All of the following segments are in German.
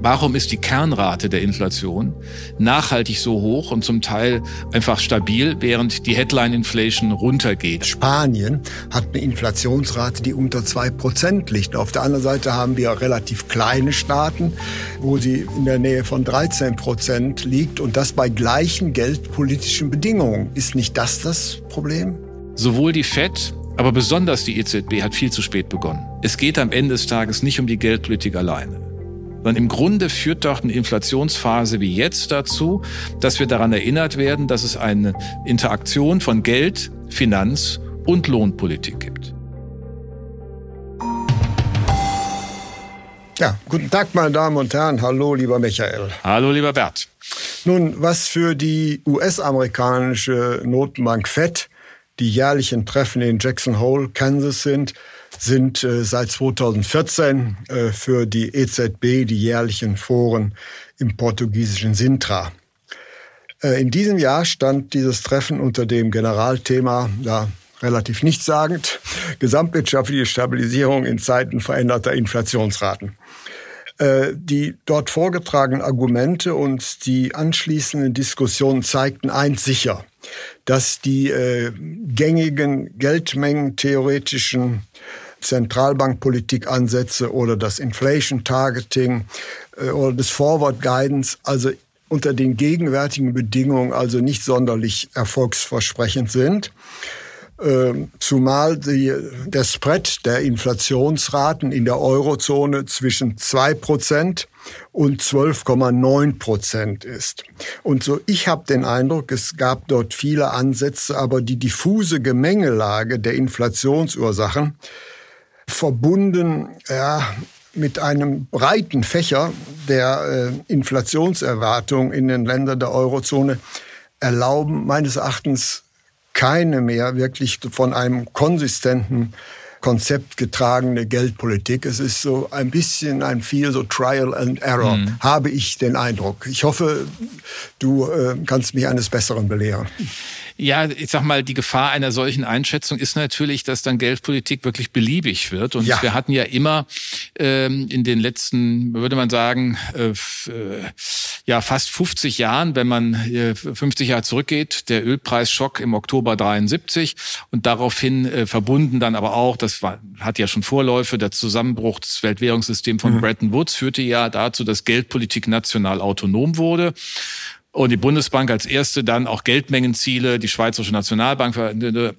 Warum ist die Kernrate der Inflation nachhaltig so hoch und zum Teil einfach stabil, während die Headline Inflation runtergeht? Spanien hat eine Inflationsrate, die unter zwei Prozent liegt. Auf der anderen Seite haben wir relativ kleine Staaten, wo sie in der Nähe von 13 Prozent liegt und das bei gleichen geldpolitischen Bedingungen. Ist nicht das das Problem? Sowohl die Fed aber besonders die EZB hat viel zu spät begonnen. Es geht am Ende des Tages nicht um die Geldpolitik alleine sondern im Grunde führt doch eine Inflationsphase wie jetzt dazu, dass wir daran erinnert werden, dass es eine Interaktion von Geld, Finanz und Lohnpolitik gibt. Ja, guten Tag, meine Damen und Herren. Hallo, lieber Michael. Hallo, lieber Bert. Nun, was für die US-amerikanische Notenbank Fed die jährlichen Treffen in Jackson Hole, Kansas sind, sind äh, seit 2014 äh, für die EZB die jährlichen Foren im portugiesischen Sintra. Äh, in diesem Jahr stand dieses Treffen unter dem Generalthema, ja, relativ nichtssagend, gesamtwirtschaftliche Stabilisierung in Zeiten veränderter Inflationsraten. Die dort vorgetragenen Argumente und die anschließenden Diskussionen zeigten eins sicher, dass die gängigen Geldmengen theoretischen Zentralbankpolitikansätze oder das Inflation Targeting äh, oder das Forward Guidance, also unter den gegenwärtigen Bedingungen also nicht sonderlich erfolgsversprechend sind. Ähm, zumal die, der Spread der Inflationsraten in der Eurozone zwischen zwei Prozent und 12,9 Prozent ist. Und so, ich habe den Eindruck, es gab dort viele Ansätze, aber die diffuse Gemengelage der Inflationsursachen verbunden ja, mit einem breiten Fächer der äh, Inflationserwartung in den Ländern der Eurozone erlauben meines Erachtens keine mehr wirklich von einem konsistenten Konzept getragene Geldpolitik. Es ist so ein bisschen ein viel so Trial and Error, mhm. habe ich den Eindruck. Ich hoffe, du äh, kannst mich eines Besseren belehren. Ja, ich sag mal, die Gefahr einer solchen Einschätzung ist natürlich, dass dann Geldpolitik wirklich beliebig wird. Und ja. wir hatten ja immer ähm, in den letzten, würde man sagen, äh, äh ja fast 50 Jahren, wenn man äh, 50 Jahre zurückgeht, der Ölpreisschock im Oktober 73 und daraufhin äh, verbunden dann aber auch, das war, hat ja schon Vorläufe, der Zusammenbruch des Weltwährungssystems von mhm. Bretton Woods führte ja dazu, dass Geldpolitik national autonom wurde und die Bundesbank als erste dann auch Geldmengenziele, die Schweizerische Nationalbank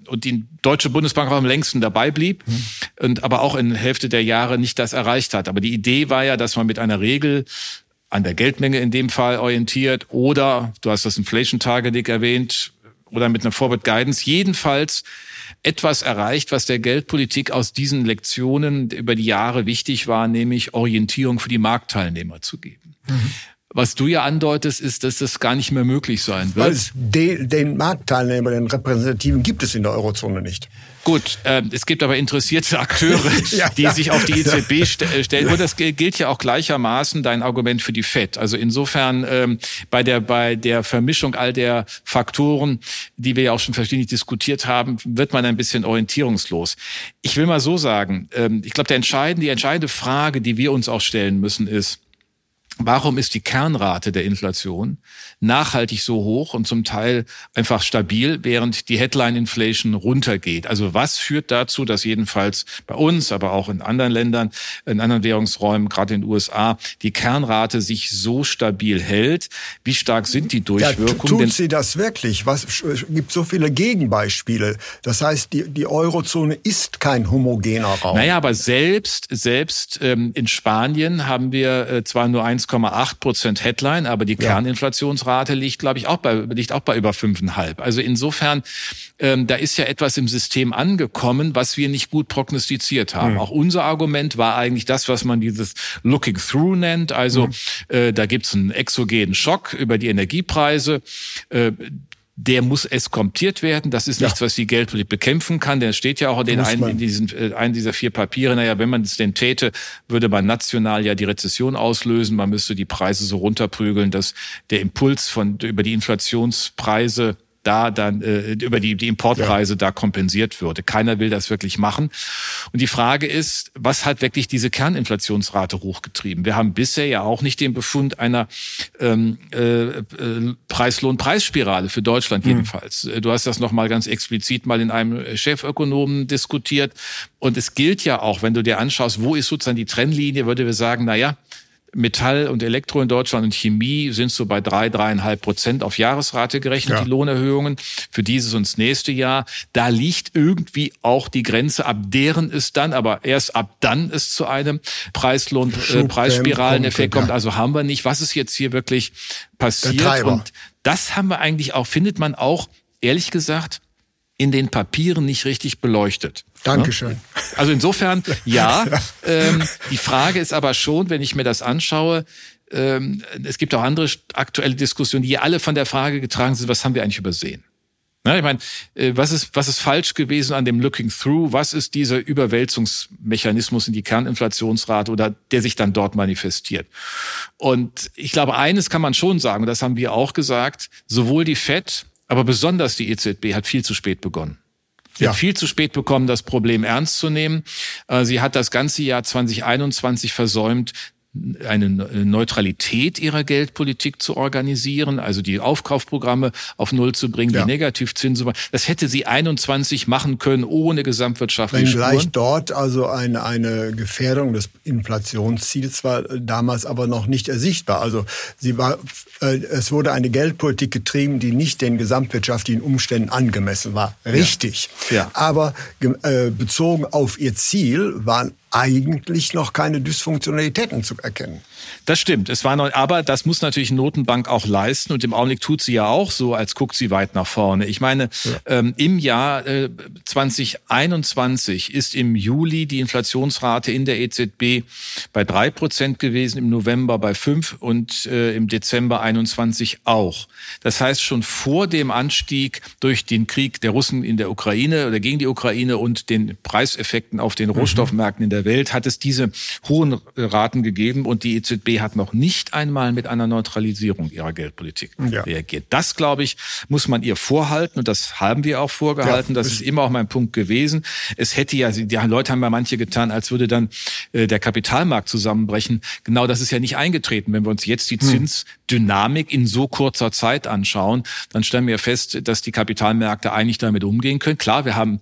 und die Deutsche Bundesbank auch am längsten dabei blieb mhm. und aber auch in Hälfte der Jahre nicht das erreicht hat. Aber die Idee war ja, dass man mit einer Regel an der Geldmenge in dem Fall orientiert oder, du hast das Inflation Targeting erwähnt, oder mit einer Forward Guidance, jedenfalls etwas erreicht, was der Geldpolitik aus diesen Lektionen über die Jahre wichtig war, nämlich Orientierung für die Marktteilnehmer zu geben. Mhm. Was du ja andeutest, ist, dass das gar nicht mehr möglich sein wird. Weil es den, den Marktteilnehmer, den Repräsentativen gibt es in der Eurozone nicht. Gut, äh, es gibt aber interessierte Akteure, ja, die ja. sich auf die EZB st äh, stellen. Und das gilt ja auch gleichermaßen dein Argument für die FED. Also insofern ähm, bei der bei der Vermischung all der Faktoren, die wir ja auch schon verschiedentlich diskutiert haben, wird man ein bisschen orientierungslos. Ich will mal so sagen, ähm, ich glaube, der entscheidende, die entscheidende Frage, die wir uns auch stellen müssen, ist, Warum ist die Kernrate der Inflation nachhaltig so hoch und zum Teil einfach stabil, während die Headline Inflation runtergeht? Also was führt dazu, dass jedenfalls bei uns, aber auch in anderen Ländern, in anderen Währungsräumen, gerade in den USA, die Kernrate sich so stabil hält? Wie stark sind die Durchwirkungen? Ja, tut sie das wirklich? Was gibt so viele Gegenbeispiele? Das heißt, die, die Eurozone ist kein homogener Raum. Naja, aber selbst selbst ähm, in Spanien haben wir äh, zwar nur 1 1,8 Prozent Headline, aber die. Kerninflationsrate liegt, glaube ich, auch bei, liegt auch bei über 5,5. Also insofern, ähm, da ist ja etwas im System angekommen, was wir nicht gut prognostiziert haben. Mhm. Auch unser Argument war eigentlich das, was man dieses Looking Through nennt. Also mhm. äh, da gibt's einen exogenen Schock über die Energiepreise. Äh, der muss eskomtiert werden. Das ist ja. nichts, was die Geldpolitik bekämpfen kann. Der steht ja auch in, einen, in diesen, äh, einen dieser vier Papiere. Naja, wenn man es denn täte, würde man national ja die Rezession auslösen. Man müsste die Preise so runterprügeln, dass der Impuls von über die Inflationspreise da dann äh, über die, die Importpreise ja. da kompensiert würde. Keiner will das wirklich machen. Und die Frage ist, was hat wirklich diese Kerninflationsrate hochgetrieben? Wir haben bisher ja auch nicht den Befund einer ähm, äh, äh, Preislohn-Preisspirale für Deutschland mhm. jedenfalls. Mhm. Du hast das noch mal ganz explizit mal in einem Chefökonomen diskutiert. Und es gilt ja auch, wenn du dir anschaust, wo ist sozusagen die Trennlinie, würde wir sagen, na ja, Metall und Elektro in Deutschland und Chemie sind so bei drei, dreieinhalb Prozent auf Jahresrate gerechnet, ja. die Lohnerhöhungen für dieses und das nächste Jahr. Da liegt irgendwie auch die Grenze, ab deren es dann, aber erst ab dann es zu einem Preislohn, äh, Preisspiraleneffekt kommt. Also haben wir nicht. Was ist jetzt hier wirklich passiert? Und das haben wir eigentlich auch, findet man auch, ehrlich gesagt, in den Papieren nicht richtig beleuchtet. Dankeschön. Also insofern, ja. Ähm, die Frage ist aber schon, wenn ich mir das anschaue, ähm, es gibt auch andere aktuelle Diskussionen, die alle von der Frage getragen sind, was haben wir eigentlich übersehen? Na, ich meine, äh, was ist, was ist falsch gewesen an dem Looking Through? Was ist dieser Überwälzungsmechanismus in die Kerninflationsrate oder der sich dann dort manifestiert? Und ich glaube, eines kann man schon sagen, und das haben wir auch gesagt, sowohl die FED aber besonders die EZB hat viel zu spät begonnen. Sie ja. hat viel zu spät bekommen, das Problem ernst zu nehmen. Äh, sie hat das ganze Jahr 2021 versäumt, eine Neutralität ihrer Geldpolitik zu organisieren, also die Aufkaufprogramme auf Null zu bringen, ja. die Negativzinsen. Das hätte sie 21 machen können ohne gesamtwirtschaftliche Wenn gleich dort also eine, eine Gefährdung des Inflationsziels war damals aber noch nicht ersichtbar. Also sie war, äh, es wurde eine Geldpolitik getrieben, die nicht den gesamtwirtschaftlichen Umständen angemessen war. Richtig. Ja. ja. Aber äh, bezogen auf ihr Ziel waren eigentlich noch keine Dysfunktionalitäten zu erkennen. Das stimmt. Es war noch, aber das muss natürlich Notenbank auch leisten und im Augenblick tut sie ja auch so, als guckt sie weit nach vorne. Ich meine, ja. ähm, im Jahr äh, 2021 ist im Juli die Inflationsrate in der EZB bei drei Prozent gewesen, im November bei fünf und äh, im Dezember 21 auch. Das heißt, schon vor dem Anstieg durch den Krieg der Russen in der Ukraine oder gegen die Ukraine und den Preiseffekten auf den mhm. Rohstoffmärkten in der Welt hat es diese hohen Raten gegeben und die EZB hat noch nicht einmal mit einer Neutralisierung ihrer Geldpolitik ja. reagiert. Das, glaube ich, muss man ihr vorhalten und das haben wir auch vorgehalten. Ja, das ist immer auch mein Punkt gewesen. Es hätte ja, die Leute haben ja manche getan, als würde dann äh, der Kapitalmarkt zusammenbrechen. Genau das ist ja nicht eingetreten. Wenn wir uns jetzt die hm. Zinsdynamik in so kurzer Zeit anschauen, dann stellen wir fest, dass die Kapitalmärkte eigentlich damit umgehen können. Klar, wir haben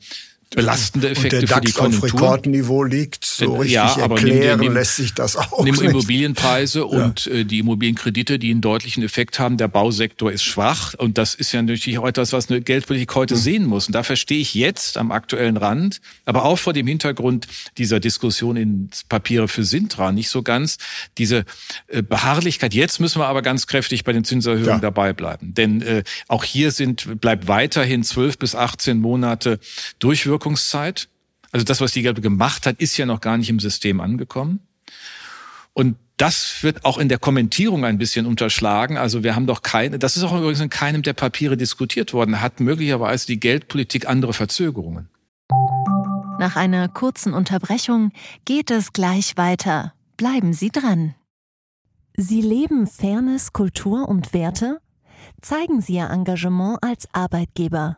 belastende Effekte und der DAX für die Konjunktur. auf Rekordniveau liegt, so richtig ja, aber erklären nimm, nimm, lässt sich das auch nimm nicht. Immobilienpreise ja. und äh, die Immobilienkredite, die einen deutlichen Effekt haben. Der Bausektor ist schwach und das ist ja natürlich auch etwas, was eine Geldpolitik heute mhm. sehen muss. Und da verstehe ich jetzt am aktuellen Rand, aber auch vor dem Hintergrund dieser Diskussion in Papiere für Sintra nicht so ganz diese äh, Beharrlichkeit. Jetzt müssen wir aber ganz kräftig bei den Zinserhöhungen ja. dabei bleiben, denn äh, auch hier sind bleibt weiterhin zwölf bis 18 Monate Durchwirkung Wirkungszeit. Also das, was die Gelbe gemacht hat, ist ja noch gar nicht im System angekommen. Und das wird auch in der Kommentierung ein bisschen unterschlagen. Also wir haben doch keine, das ist auch übrigens in keinem der Papiere diskutiert worden, hat möglicherweise die Geldpolitik andere Verzögerungen. Nach einer kurzen Unterbrechung geht es gleich weiter. Bleiben Sie dran. Sie leben Fairness, Kultur und Werte? Zeigen Sie Ihr Engagement als Arbeitgeber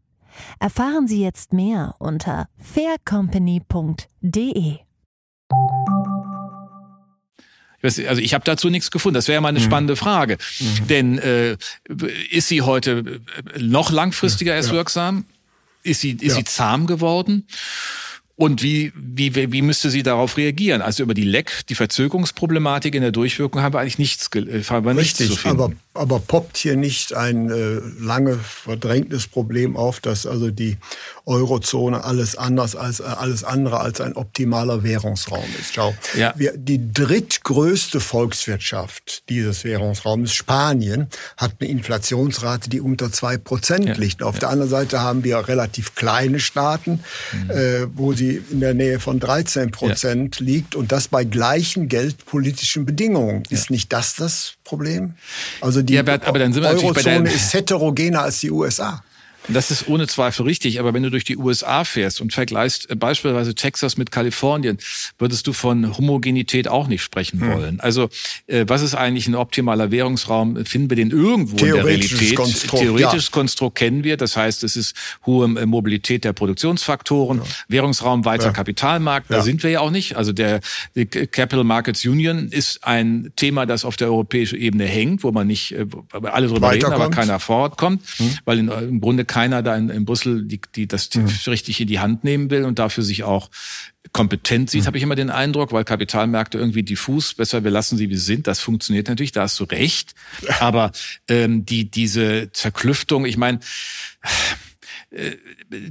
Erfahren Sie jetzt mehr unter faircompany.de. Also ich habe dazu nichts gefunden. Das wäre ja mal eine mhm. spannende Frage. Mhm. Denn äh, ist sie heute noch langfristiger erst ja. wirksam? Ist sie, ist ja. sie zahm geworden? Und wie, wie, wie müsste sie darauf reagieren? Also über die Leck, die Verzögerungsproblematik in der Durchwirkung haben wir eigentlich nichts, äh, haben wir Richtig, nichts zu finden. Aber, aber poppt hier nicht ein äh, lange verdrängtes Problem auf, dass also die Eurozone alles anders als äh, alles andere als ein optimaler Währungsraum ist. Schau, ja. wir, die drittgrößte Volkswirtschaft dieses Währungsraums, Spanien, hat eine Inflationsrate, die unter zwei Prozent ja. liegt. Auf ja. der anderen Seite haben wir relativ kleine Staaten, mhm. äh, wo sie in der Nähe von 13 Prozent liegt und das bei gleichen geldpolitischen Bedingungen. Ist nicht das das Problem? Also die Eurozone ist heterogener als die USA. Das ist ohne Zweifel richtig, aber wenn du durch die USA fährst und vergleichst äh, beispielsweise Texas mit Kalifornien, würdest du von Homogenität auch nicht sprechen hm. wollen. Also äh, was ist eigentlich ein optimaler Währungsraum? Finden wir den irgendwo in der Realität? Konstrukt, Theoretisches ja. Konstrukt kennen wir, das heißt, es ist hohe äh, Mobilität der Produktionsfaktoren, ja. Währungsraum weiter ja. Kapitalmarkt, da sind wir ja auch nicht. Also der Capital Markets Union ist ein Thema, das auf der europäischen Ebene hängt, wo man nicht alle drüber reden, aber keiner fortkommt, hm. weil in, im Grunde keiner da in, in Brüssel die, die das mhm. richtig in die Hand nehmen will und dafür sich auch kompetent sieht, mhm. habe ich immer den Eindruck, weil Kapitalmärkte irgendwie diffus, besser wir lassen sie wie sie sind, das funktioniert natürlich, da hast du recht. Aber ähm, die diese Zerklüftung, ich meine,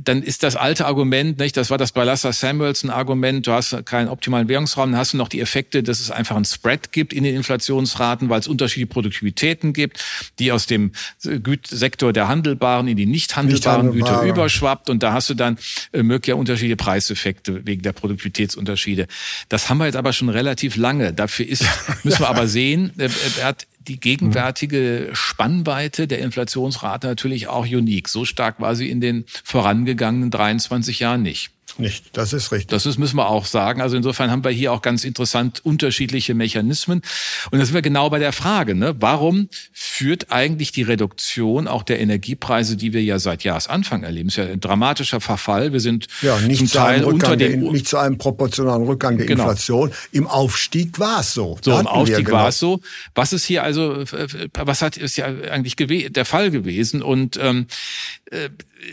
dann ist das alte Argument, nicht, das war das bei Lasser Samuelson Argument, du hast keinen optimalen Währungsraum, dann hast du noch die Effekte, dass es einfach einen Spread gibt in den Inflationsraten, weil es unterschiedliche Produktivitäten gibt, die aus dem Sektor der handelbaren in die nicht handelbaren nicht Güter überschwappt und da hast du dann äh, mögliche unterschiedliche Preiseffekte wegen der Produktivitätsunterschiede. Das haben wir jetzt aber schon relativ lange. Dafür ist, müssen wir aber sehen, äh, er hat die gegenwärtige Spannweite der Inflationsrate natürlich auch unique. So stark war sie in den vorangegangenen 23 Jahren nicht nicht. Das ist richtig. Das ist, müssen wir auch sagen. Also insofern haben wir hier auch ganz interessant unterschiedliche Mechanismen. Und da sind wir genau bei der Frage, ne? warum führt eigentlich die Reduktion auch der Energiepreise, die wir ja seit Jahresanfang erleben, ist ja ein dramatischer Verfall. Wir sind ja, nicht zum Teil unter dem... Der, nicht zu einem proportionalen Rückgang der genau. Inflation. Im Aufstieg war es so. So, im Aufstieg genau. war es so. Was ist hier also, was hat, ist ja eigentlich der Fall gewesen? Und ähm, äh,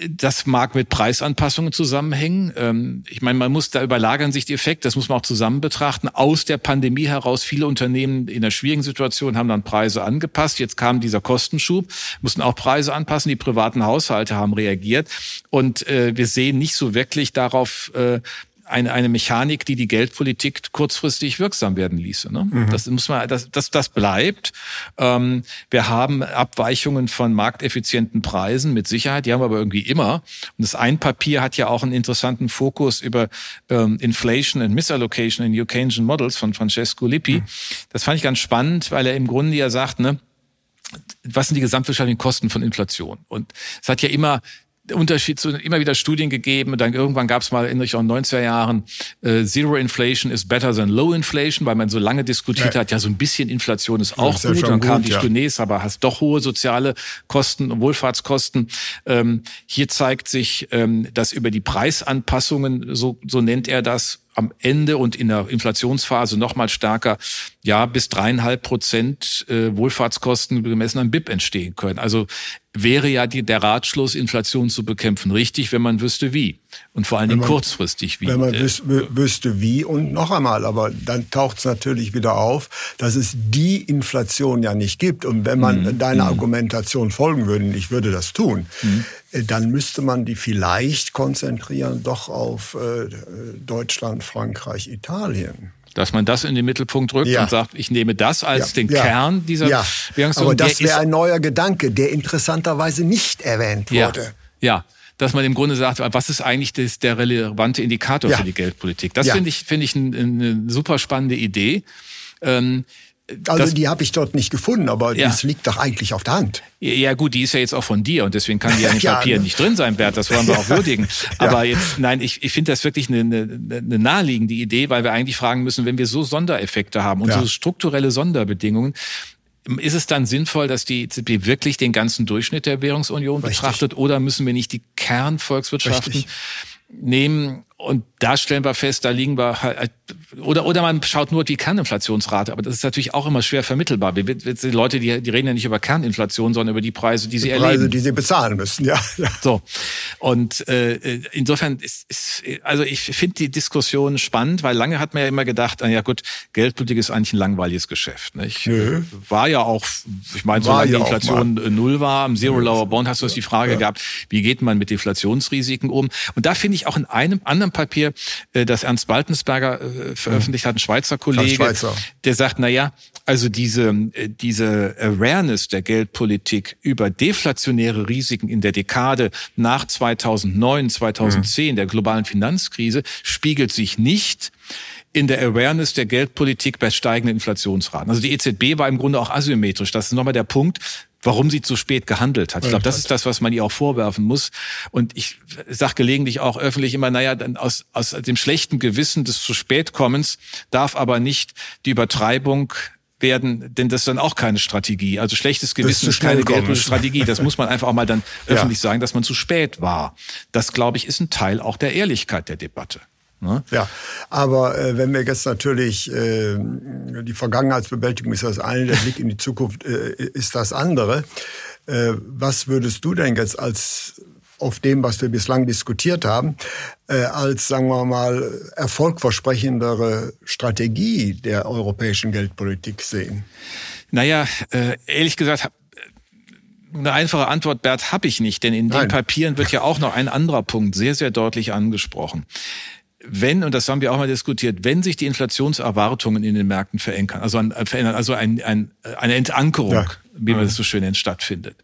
das mag mit Preisanpassungen zusammenhängen. Ähm, ich meine, man muss da überlagern sich die Effekte, das muss man auch zusammen betrachten. Aus der Pandemie heraus, viele Unternehmen in einer schwierigen Situation haben dann Preise angepasst. Jetzt kam dieser Kostenschub, mussten auch Preise anpassen. Die privaten Haushalte haben reagiert. Und äh, wir sehen nicht so wirklich darauf, äh, eine, eine Mechanik, die die Geldpolitik kurzfristig wirksam werden ließe. Ne? Mhm. Das muss man, das, das, das bleibt. Ähm, wir haben Abweichungen von markteffizienten Preisen mit Sicherheit, die haben wir aber irgendwie immer. Und das Einpapier hat ja auch einen interessanten Fokus über ähm, Inflation and Misallocation in Keynesian Models von Francesco Lippi. Mhm. Das fand ich ganz spannend, weil er im Grunde ja sagt, ne, was sind die gesamtwirtschaftlichen Kosten von Inflation? Und es hat ja immer Unterschied zu immer wieder Studien gegeben. Und dann irgendwann gab es mal in den 90er Jahren äh, Zero Inflation is better than Low Inflation, weil man so lange diskutiert ja. hat, ja so ein bisschen Inflation ist auch ja, gut. Dann kamen die ja. Studien, aber hast doch hohe soziale Kosten und Wohlfahrtskosten. Ähm, hier zeigt sich, ähm, dass über die Preisanpassungen, so, so nennt er das, am Ende und in der Inflationsphase noch mal stärker, ja, bis dreieinhalb Prozent äh, Wohlfahrtskosten gemessen am BIP entstehen können. Also wäre ja die, der Ratschluss, Inflation zu bekämpfen, richtig, wenn man wüsste wie. Und vor allen Dingen kurzfristig wie. Wenn man wüs wüsste wie und noch einmal, aber dann taucht es natürlich wieder auf, dass es die Inflation ja nicht gibt. Und wenn man mhm. deiner mhm. Argumentation folgen würde, ich würde das tun, mhm. Äh, dann müsste man die vielleicht konzentrieren doch auf äh, Deutschland, Frankreich, Italien dass man das in den Mittelpunkt rückt ja. und sagt, ich nehme das als ja. den ja. Kern dieser ja. Aber das wäre ein neuer Gedanke, der interessanterweise nicht erwähnt wurde. Ja, dass man im Grunde sagt, was ist eigentlich das, der relevante Indikator für die Geldpolitik? Das finde ich, finde ich eine, eine super spannende Idee. Ähm, also das, die habe ich dort nicht gefunden, aber ja. das liegt doch eigentlich auf der Hand. Ja gut, die ist ja jetzt auch von dir und deswegen kann die ja im ja, Papier ne? nicht drin sein, Bert, das wollen wir auch würdigen. Aber ja. jetzt, nein, ich, ich finde das wirklich eine, eine, eine naheliegende Idee, weil wir eigentlich fragen müssen, wenn wir so Sondereffekte haben und so strukturelle Sonderbedingungen, ist es dann sinnvoll, dass die EZB wirklich den ganzen Durchschnitt der Währungsunion Richtig. betrachtet oder müssen wir nicht die Kernvolkswirtschaften Richtig. nehmen und da stellen wir fest, da liegen wir halt, oder, oder man schaut nur die Kerninflationsrate, aber das ist natürlich auch immer schwer vermittelbar. Die Leute, die, die reden ja nicht über Kerninflation, sondern über die Preise, die sie die Preise, erleben. die sie bezahlen müssen, ja. So. Und äh, insofern ist, ist also ich finde die Diskussion spannend, weil lange hat man ja immer gedacht, ja gut, Geldpolitik ist eigentlich ein langweiliges Geschäft. Nicht? Nö. War ja auch, ich meine, solange ja die Inflation null war, am Zero Lower Bond hast du die Frage ja. gehabt, wie geht man mit Deflationsrisiken um? Und da finde ich auch in einem anderen Papier, äh, das Ernst Baltensberger äh, veröffentlicht hat, ein Schweizer Kollege, Schweizer. der sagt, na ja, also diese, äh, diese Awareness der Geldpolitik über deflationäre Risiken in der Dekade nach 2009, 2010, mhm. der globalen Finanzkrise, spiegelt sich nicht in der Awareness der Geldpolitik bei steigenden Inflationsraten. Also die EZB war im Grunde auch asymmetrisch. Das ist nochmal der Punkt warum sie zu spät gehandelt hat. Ich glaube, das ist das, was man ihr auch vorwerfen muss. Und ich sage gelegentlich auch öffentlich immer, naja, aus, aus dem schlechten Gewissen des zu spätkommens darf aber nicht die Übertreibung werden, denn das ist dann auch keine Strategie. Also schlechtes Gewissen ist keine geldpolitische Strategie. Das muss man einfach auch mal dann öffentlich ja. sagen, dass man zu spät war. Das, glaube ich, ist ein Teil auch der Ehrlichkeit der Debatte. Ne? Ja, aber äh, wenn wir jetzt natürlich äh, die Vergangenheitsbewältigung ist das eine, der Blick in die Zukunft äh, ist das andere. Äh, was würdest du denn jetzt als auf dem, was wir bislang diskutiert haben, äh, als, sagen wir mal, erfolgversprechendere Strategie der europäischen Geldpolitik sehen? Naja, äh, ehrlich gesagt, eine einfache Antwort, Bert, habe ich nicht, denn in Nein. den Papieren wird ja auch noch ein anderer Punkt sehr, sehr deutlich angesprochen wenn, und das haben wir auch mal diskutiert, wenn sich die Inflationserwartungen in den Märkten verändern, also, ein, verändern, also ein, ein, eine Entankerung, ja. wie man das so schön nennt, stattfindet,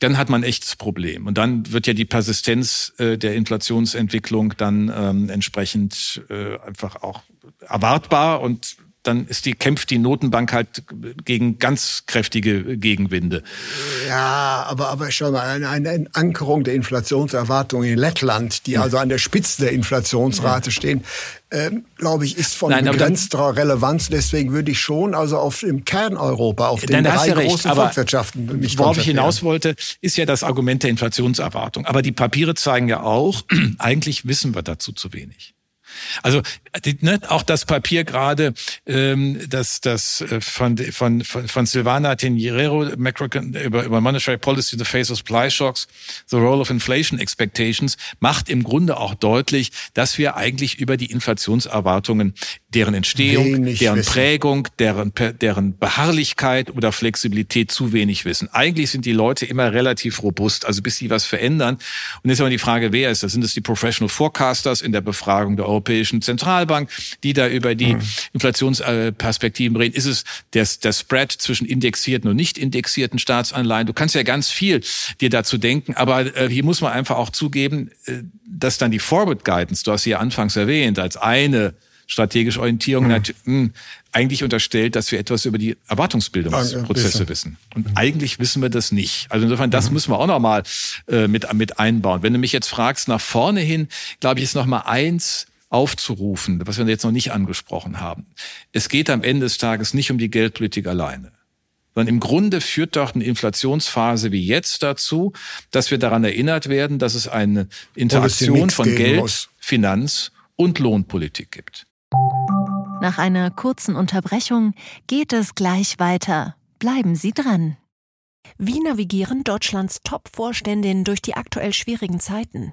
dann hat man ein echtes Problem. Und dann wird ja die Persistenz äh, der Inflationsentwicklung dann ähm, entsprechend äh, einfach auch erwartbar und dann ist die, kämpft die Notenbank halt gegen ganz kräftige Gegenwinde. Ja, aber, aber schau mal, eine, eine Ankerung der Inflationserwartungen in Lettland, die also an der Spitze der Inflationsrate stehen, ähm, glaube ich, ist von Nein, begrenzter Relevanz. Deswegen würde ich schon also auf im Kerneuropa, auf den drei ja großen recht, Volkswirtschaften mich Worauf ich hinaus wollte, ist ja das Argument der Inflationserwartung. Aber die Papiere zeigen ja auch, eigentlich wissen wir dazu zu wenig. Also ne, auch das Papier gerade, ähm, das, das äh, von, von, von Silvana Tenierero über, über Monetary Policy the Face of Supply Shocks, The Role of Inflation Expectations, macht im Grunde auch deutlich, dass wir eigentlich über die Inflationserwartungen, deren Entstehung, deren wissen. Prägung, deren, deren Beharrlichkeit oder Flexibilität zu wenig wissen. Eigentlich sind die Leute immer relativ robust, also bis sie was verändern. Und jetzt ist aber die Frage, wer ist das? Sind es die Professional Forecasters in der Befragung der Europäischen Zentralbank, die da über die mhm. Inflationsperspektiven reden? Ist es der, der Spread zwischen indexierten und nicht indexierten Staatsanleihen? Du kannst ja ganz viel dir dazu denken, aber äh, hier muss man einfach auch zugeben, äh, dass dann die Forward Guidance, du hast sie ja anfangs erwähnt, als eine strategische Orientierung mhm. mh, eigentlich unterstellt, dass wir etwas über die Erwartungsbildungsprozesse wissen. Und mhm. eigentlich wissen wir das nicht. Also insofern, das mhm. müssen wir auch nochmal äh, mit, mit einbauen. Wenn du mich jetzt fragst, nach vorne hin, glaube ich, ist noch mal eins aufzurufen, was wir jetzt noch nicht angesprochen haben. Es geht am Ende des Tages nicht um die Geldpolitik alleine. Sondern im Grunde führt doch eine Inflationsphase wie jetzt dazu, dass wir daran erinnert werden, dass es eine Interaktion von Geld, muss. Finanz und Lohnpolitik gibt. Nach einer kurzen Unterbrechung geht es gleich weiter. Bleiben Sie dran. Wie navigieren Deutschlands Top-Vorständinnen durch die aktuell schwierigen Zeiten?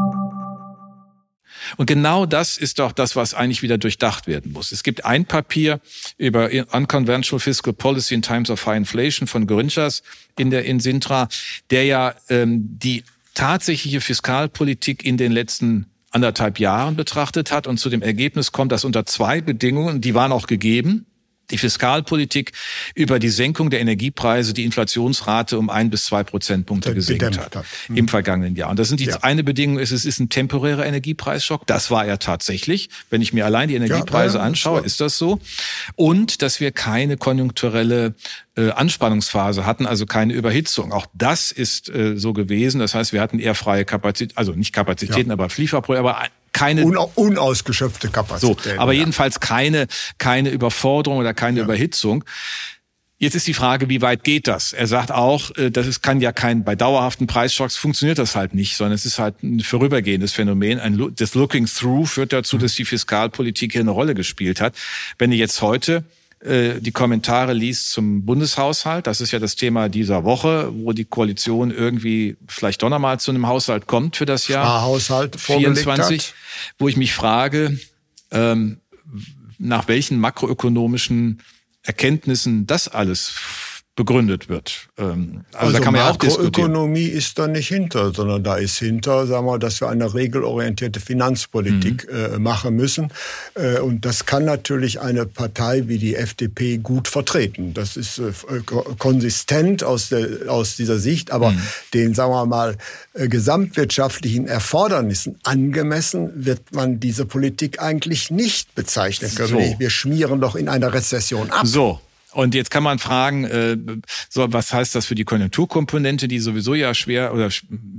Und genau das ist doch das, was eigentlich wieder durchdacht werden muss. Es gibt ein Papier über Unconventional Fiscal Policy in Times of High Inflation von Grinchas in der in Sintra, der ja ähm, die tatsächliche Fiskalpolitik in den letzten anderthalb Jahren betrachtet hat und zu dem Ergebnis kommt, dass unter zwei Bedingungen, die waren auch gegeben, die Fiskalpolitik über die Senkung der Energiepreise die Inflationsrate um ein bis zwei Prozentpunkte gesenkt hat, hat. Mhm. im vergangenen Jahr. Und das sind die ja. eine Bedingung ist, es ist ein temporärer Energiepreisschock. Das war er tatsächlich. Wenn ich mir allein die Energiepreise ja, anschaue, ist das so. Und dass wir keine konjunkturelle äh, Anspannungsphase hatten, also keine Überhitzung. Auch das ist äh, so gewesen. Das heißt, wir hatten eher freie Kapazität, also nicht Kapazitäten, ja. aber Lieferprobleme, aber keine Un unausgeschöpfte Kapazität. So, aber ja. jedenfalls keine keine Überforderung oder keine ja. Überhitzung. Jetzt ist die Frage, wie weit geht das? Er sagt auch, äh, das ist, kann ja kein, bei dauerhaften Preisschocks funktioniert das halt nicht, sondern es ist halt ein vorübergehendes Phänomen. Ein, das Looking Through führt dazu, mhm. dass die Fiskalpolitik hier eine Rolle gespielt hat. Wenn ihr jetzt heute die Kommentare liest zum Bundeshaushalt. Das ist ja das Thema dieser Woche, wo die Koalition irgendwie vielleicht doch nochmal zu einem Haushalt kommt für das Jahr Sparhaushalt 24, hat. wo ich mich frage, ähm, nach welchen makroökonomischen Erkenntnissen das alles begründet wird. Ähm, also, also da kann man ja auch diskutieren. Ökonomie ist da nicht hinter, sondern da ist hinter, sagen wir, dass wir eine regelorientierte Finanzpolitik mhm. äh, machen müssen. Äh, und das kann natürlich eine Partei wie die FDP gut vertreten. Das ist äh, konsistent aus, der, aus dieser Sicht, aber mhm. den, sagen wir mal, äh, gesamtwirtschaftlichen Erfordernissen angemessen wird man diese Politik eigentlich nicht bezeichnen können. So. Wir schmieren doch in einer Rezession ab. So, und jetzt kann man fragen, äh, so, was heißt das für die Konjunkturkomponente, die sowieso ja schwer oder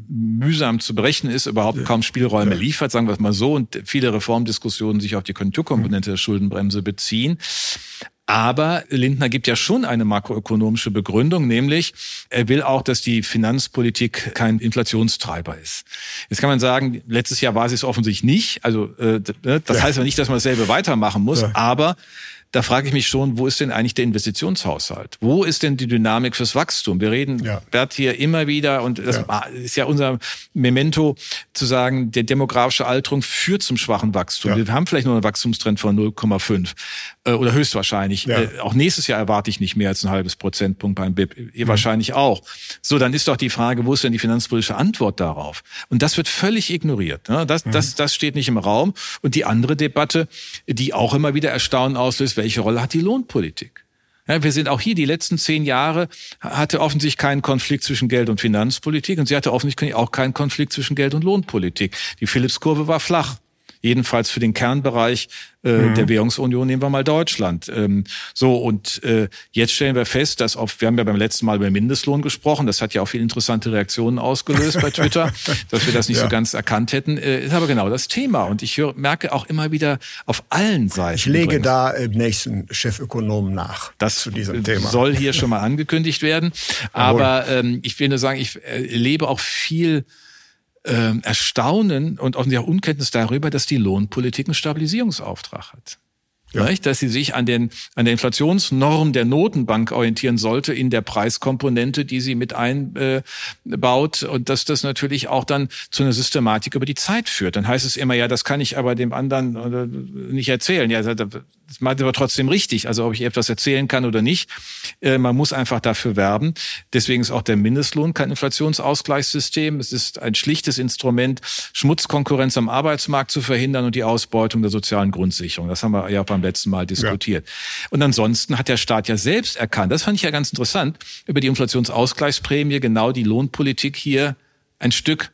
mühsam zu berechnen ist, überhaupt kaum Spielräume liefert, sagen wir es mal so, und viele Reformdiskussionen sich auf die Konjunkturkomponente der Schuldenbremse beziehen. Aber Lindner gibt ja schon eine makroökonomische Begründung, nämlich er will auch, dass die Finanzpolitik kein Inflationstreiber ist. Jetzt kann man sagen, letztes Jahr war sie es offensichtlich nicht. Also äh, ne, das ja. heißt ja nicht, dass man dasselbe weitermachen muss, ja. aber da frage ich mich schon, wo ist denn eigentlich der Investitionshaushalt? Wo ist denn die Dynamik fürs Wachstum? Wir reden, ja. Bert, hier immer wieder, und das ja. ist ja unser Memento, zu sagen, der demografische Alterung führt zum schwachen Wachstum. Ja. Wir haben vielleicht nur einen Wachstumstrend von 0,5 äh, oder höchstwahrscheinlich. Ja. Äh, auch nächstes Jahr erwarte ich nicht mehr als ein halbes Prozentpunkt beim BIP. Ihr mhm. wahrscheinlich auch. So, dann ist doch die Frage, wo ist denn die finanzpolitische Antwort darauf? Und das wird völlig ignoriert. Ne? Das, mhm. das, das steht nicht im Raum. Und die andere Debatte, die auch immer wieder Erstaunen auslöst, welche Rolle hat die Lohnpolitik? Ja, wir sind auch hier, die letzten zehn Jahre hatte offensichtlich keinen Konflikt zwischen Geld- und Finanzpolitik und sie hatte offensichtlich auch keinen Konflikt zwischen Geld- und Lohnpolitik. Die Phillips-Kurve war flach jedenfalls für den Kernbereich äh, mhm. der Währungsunion nehmen wir mal Deutschland. Ähm, so, und äh, jetzt stellen wir fest, dass auf, wir haben ja beim letzten Mal über Mindestlohn gesprochen, das hat ja auch viele interessante Reaktionen ausgelöst bei Twitter, dass wir das nicht ja. so ganz erkannt hätten, äh, ist aber genau das Thema. Und ich höre, merke auch immer wieder auf allen Seiten. Ich lege übrigens, da im nächsten Chefökonomen nach. Das zu diesem Thema. soll hier schon mal angekündigt werden. Aber ähm, ich will nur sagen, ich erlebe auch viel äh, Erstaunen und auch der Unkenntnis darüber, dass die Lohnpolitik einen Stabilisierungsauftrag hat. Ja. Dass sie sich an, den, an der Inflationsnorm der Notenbank orientieren sollte in der Preiskomponente, die sie mit einbaut und dass das natürlich auch dann zu einer Systematik über die Zeit führt. Dann heißt es immer, ja, das kann ich aber dem anderen äh, nicht erzählen. Ja, das meint aber trotzdem richtig. Also ob ich etwas erzählen kann oder nicht, äh, man muss einfach dafür werben. Deswegen ist auch der Mindestlohn kein Inflationsausgleichssystem. Es ist ein schlichtes Instrument, Schmutzkonkurrenz am Arbeitsmarkt zu verhindern und die Ausbeutung der sozialen Grundsicherung. Das haben wir ja beim letzten Mal diskutiert. Ja. Und ansonsten hat der Staat ja selbst erkannt, das fand ich ja ganz interessant, über die Inflationsausgleichsprämie genau die Lohnpolitik hier ein Stück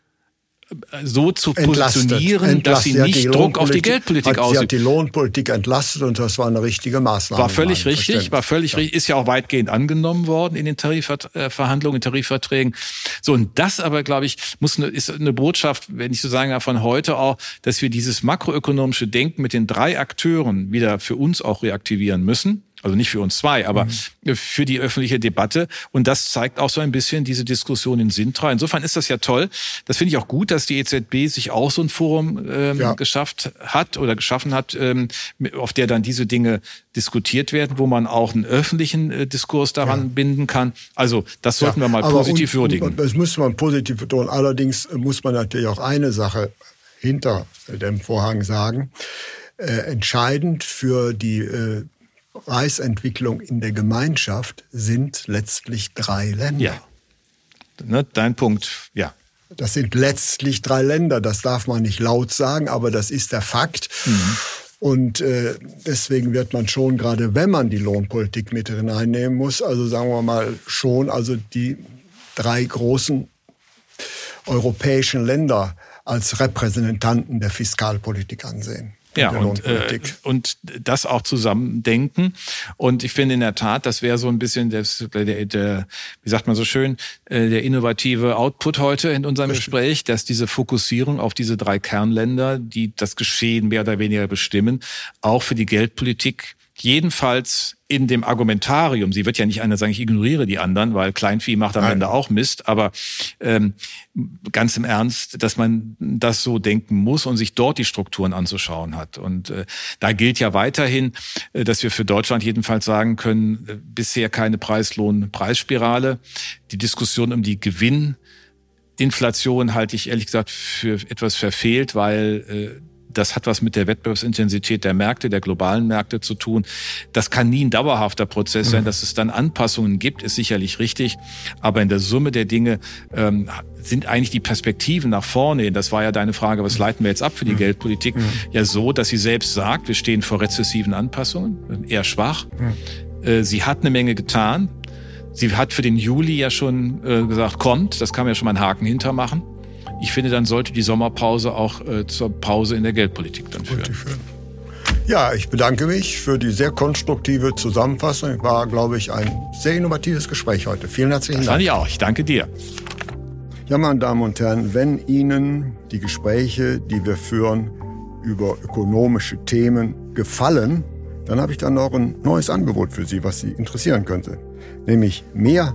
so zu positionieren, entlastet. dass sie nicht Druck auf die Geldpolitik hat, ausübt. Sie hat die Lohnpolitik entlastet und das war eine richtige Maßnahme. War völlig richtig, war völlig ja. richtig, ist ja auch weitgehend angenommen worden in den Tarifverhandlungen, Tarifverträgen. So, und das aber, glaube ich, muss eine, ist eine Botschaft, wenn ich so sagen darf, von heute auch, dass wir dieses makroökonomische Denken mit den drei Akteuren wieder für uns auch reaktivieren müssen. Also nicht für uns zwei, aber mhm. für die öffentliche Debatte. Und das zeigt auch so ein bisschen diese Diskussion in Sintra. Insofern ist das ja toll. Das finde ich auch gut, dass die EZB sich auch so ein Forum ähm, ja. geschafft hat oder geschaffen hat, ähm, auf der dann diese Dinge diskutiert werden, wo man auch einen öffentlichen äh, Diskurs daran ja. binden kann. Also das sollten ja, wir mal positiv und, würdigen. Das muss man positiv betonen. Allerdings muss man natürlich auch eine Sache hinter dem Vorhang sagen. Äh, entscheidend für die äh, Preisentwicklung in der Gemeinschaft sind letztlich drei Länder. Ja. Ne, dein Punkt, ja. Das sind letztlich drei Länder, das darf man nicht laut sagen, aber das ist der Fakt. Mhm. Und äh, deswegen wird man schon, gerade wenn man die Lohnpolitik mit hineinnehmen muss, also sagen wir mal schon, also die drei großen europäischen Länder als Repräsentanten der Fiskalpolitik ansehen. Ja, und, äh, und das auch zusammen denken. Und ich finde in der Tat, das wäre so ein bisschen das, der, der, wie sagt man so schön, äh, der innovative Output heute in unserem Richtig. Gespräch, dass diese Fokussierung auf diese drei Kernländer, die das Geschehen mehr oder weniger bestimmen, auch für die Geldpolitik jedenfalls in dem Argumentarium, sie wird ja nicht einer sagen, ich ignoriere die anderen, weil Kleinvieh macht am Nein. Ende auch Mist, aber ähm, ganz im Ernst, dass man das so denken muss und sich dort die Strukturen anzuschauen hat. Und äh, da gilt ja weiterhin, äh, dass wir für Deutschland jedenfalls sagen können, äh, bisher keine Preislohn-Preisspirale. Die Diskussion um die Gewinninflation halte ich ehrlich gesagt für etwas verfehlt, weil äh, das hat was mit der Wettbewerbsintensität der Märkte, der globalen Märkte zu tun. Das kann nie ein dauerhafter Prozess sein. Mhm. Dass es dann Anpassungen gibt, ist sicherlich richtig. Aber in der Summe der Dinge ähm, sind eigentlich die Perspektiven nach vorne, das war ja deine Frage, was leiten wir jetzt ab für die mhm. Geldpolitik, mhm. ja so, dass sie selbst sagt, wir stehen vor rezessiven Anpassungen, eher schwach. Mhm. Sie hat eine Menge getan. Sie hat für den Juli ja schon äh, gesagt, kommt, das kann man ja schon mal einen Haken hintermachen. Ich finde, dann sollte die Sommerpause auch äh, zur Pause in der Geldpolitik dann führen. Ja, ich bedanke mich für die sehr konstruktive Zusammenfassung. War, glaube ich, ein sehr innovatives Gespräch heute. Vielen herzlichen das Dank. Ich auch. Ich danke dir. Ja, meine Damen und Herren, wenn Ihnen die Gespräche, die wir führen über ökonomische Themen gefallen, dann habe ich dann noch ein neues Angebot für Sie, was Sie interessieren könnte. Nämlich mehr